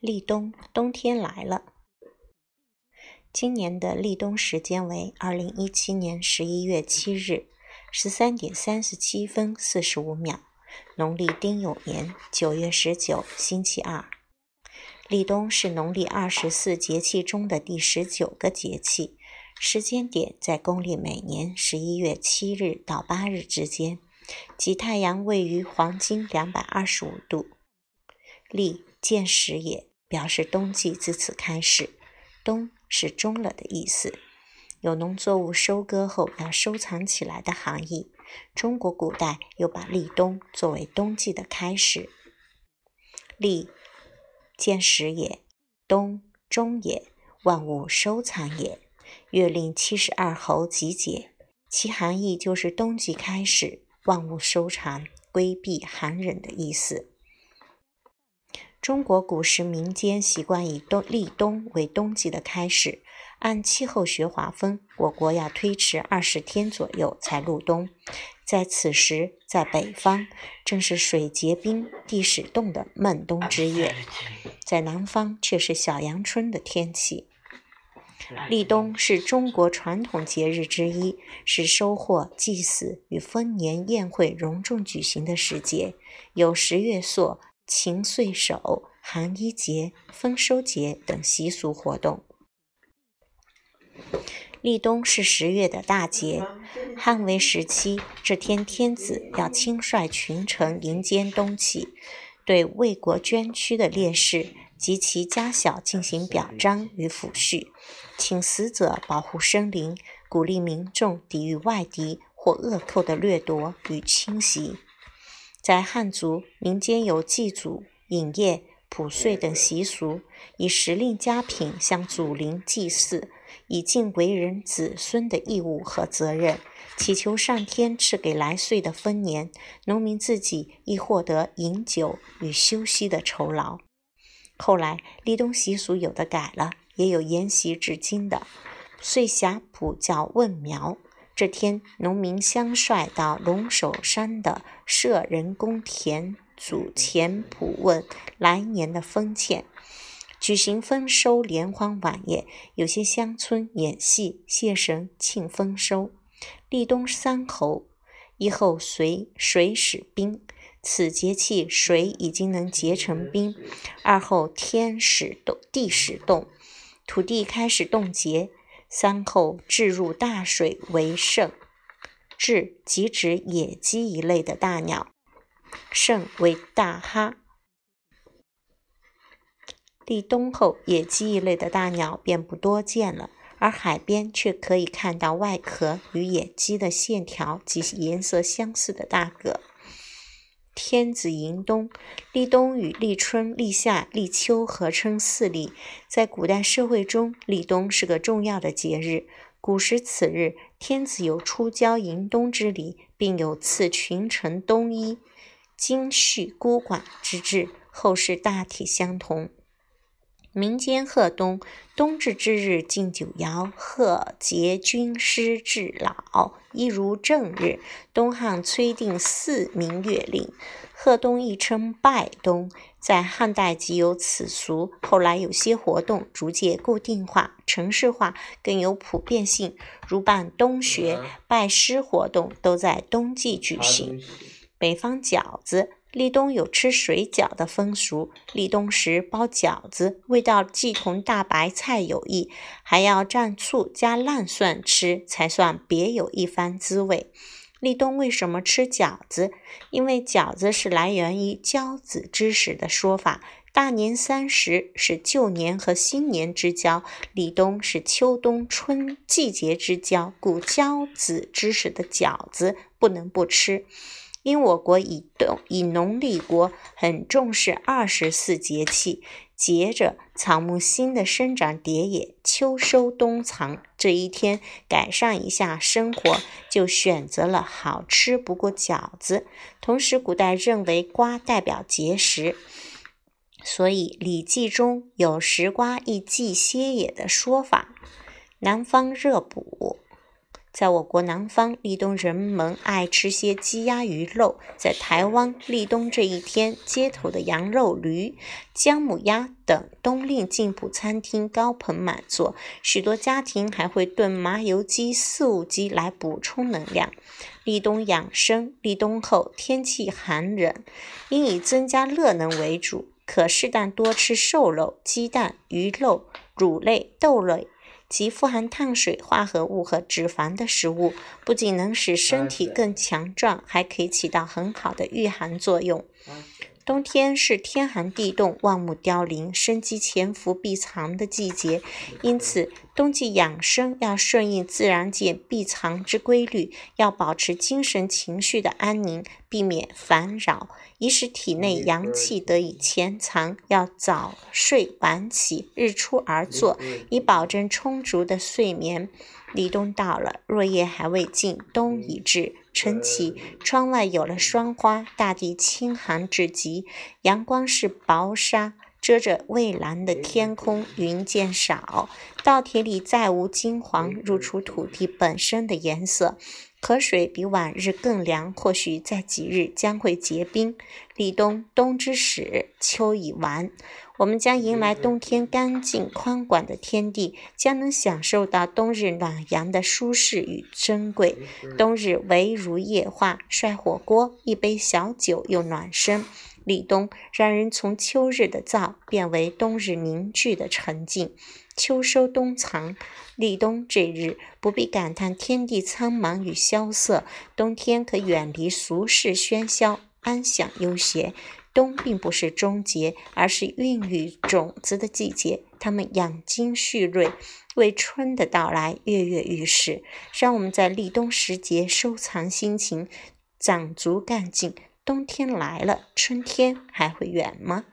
立冬，冬天来了。今年的立冬时间为二零一七年十一月七日十三点三十七分四十五秒，农历丁酉年九月十九，星期二。立冬是农历二十四节气中的第十九个节气，时间点在公历每年十一月七日到八日之间，即太阳位于黄金两百二十五度。立，见始也。表示冬季自此开始，冬是终了的意思，有农作物收割后要收藏起来的含义。中国古代又把立冬作为冬季的开始。立，见始也，冬终也，万物收藏也。月令七十二候集结，其含义就是冬季开始，万物收藏，规避寒冷的意思。中国古时民间习惯以冬立冬为冬季的开始。按气候学划分，我国要推迟二十天左右才入冬。在此时，在北方正是水结冰、地始冻的闷冬之夜，在南方却是小阳春的天气。立冬是中国传统节日之一，是收获、祭祀与丰年宴会隆重举行的时节，有十月朔。秦岁首、寒衣节、丰收节等习俗活动。立冬是十月的大节，汉魏时期这天，天子要亲率群臣迎接冬气，对为国捐躯的烈士及其家小进行表彰与抚恤，请死者保护生灵，鼓励民众抵御外敌或恶寇的掠夺与侵袭。在汉族民间有祭祖、饮宴、卜岁等习俗，以时令佳品向祖灵祭祀，以尽为人子孙的义务和责任，祈求上天赐给来岁的丰年，农民自己亦获得饮酒与休息的酬劳。后来立冬习俗有的改了，也有沿袭至今的。岁霞卜叫问苗。这天，农民相率到龙首山的社人公田祖前卜问来年的丰歉，举行丰收联欢晚宴。有些乡村演戏谢神庆丰收。立冬三候：一候随水始冰，此节气水已经能结成冰；二候天始冻，地始冻，土地开始冻结。三后置入大水为盛，置即指野鸡一类的大鸟，盛为大哈。立冬后，野鸡一类的大鸟便不多见了，而海边却可以看到外壳与野鸡的线条及颜色相似的大蛤。天子迎冬，立冬与立春、立夏、立秋合称四立。在古代社会中，立冬是个重要的节日。古时此日，天子有出郊迎冬之礼，并有赐群臣冬衣、金絮孤寡之制。后世大体相同。民间贺冬，冬至之日敬酒肴，贺节军师至老，一如正日。东汉崔定四明月令，贺冬亦称拜冬，在汉代即有此俗，后来有些活动逐渐固定化、城市化，更有普遍性，如办冬学、拜师活动，都在冬季举行。北方饺子。立冬有吃水饺的风俗，立冬时包饺子，味道既同大白菜有异，还要蘸醋加烂蒜吃，才算别有一番滋味。立冬为什么吃饺子？因为饺子是来源于交子之时的说法。大年三十是旧年和新年之交，立冬是秋冬春季节之交，故交子之时的饺子不能不吃。因我国以冬以农立国，很重视二十四节气。节着草木新的生长迭也，秋收冬藏这一天改善一下生活，就选择了好吃不过饺子。同时，古代认为瓜代表节食，所以《礼记》中有“食瓜亦忌歇也”的说法。南方热补。在我国南方，立冬人们爱吃些鸡鸭鱼肉。在台湾，立冬这一天，街头的羊肉驴、姜母鸭等冬令进补餐厅高朋满座，许多家庭还会炖麻油鸡、素鸡来补充能量。立冬养生，立冬后天气寒冷，应以增加热能为主，可适当多吃瘦肉、鸡蛋、鱼肉、乳类、豆类。及富含碳水化合物和脂肪的食物，不仅能使身体更强壮，还可以起到很好的御寒作用。冬天是天寒地冻、万物凋零、生机潜伏避藏的季节，因此冬季养生要顺应自然界避藏之规律，要保持精神情绪的安宁，避免烦扰，以使体内阳气得以潜藏。要早睡晚起，日出而作，以保证充足的睡眠。立冬到了，若夜还未尽，冬已至。晨起，窗外有了霜花，大地清寒至极，阳光是薄纱，遮着蔚蓝的天空，云渐少，稻田里再无金黄，入出土地本身的颜色。河水比往日更凉，或许在几日将会结冰。立冬，冬之始，秋已完。我们将迎来冬天干净宽广的天地，将能享受到冬日暖阳的舒适与珍贵。冬日围炉夜话，涮火锅，一杯小酒又暖身。立冬让人从秋日的燥变为冬日凝聚的沉静。秋收冬藏，立冬这日不必感叹天地苍茫与萧瑟，冬天可远离俗世喧嚣，安享悠闲。冬并不是终结，而是孕育种子的季节。它们养精蓄锐，为春的到来跃跃欲试。让我们在立冬时节收藏心情，长足干劲。冬天来了，春天还会远吗？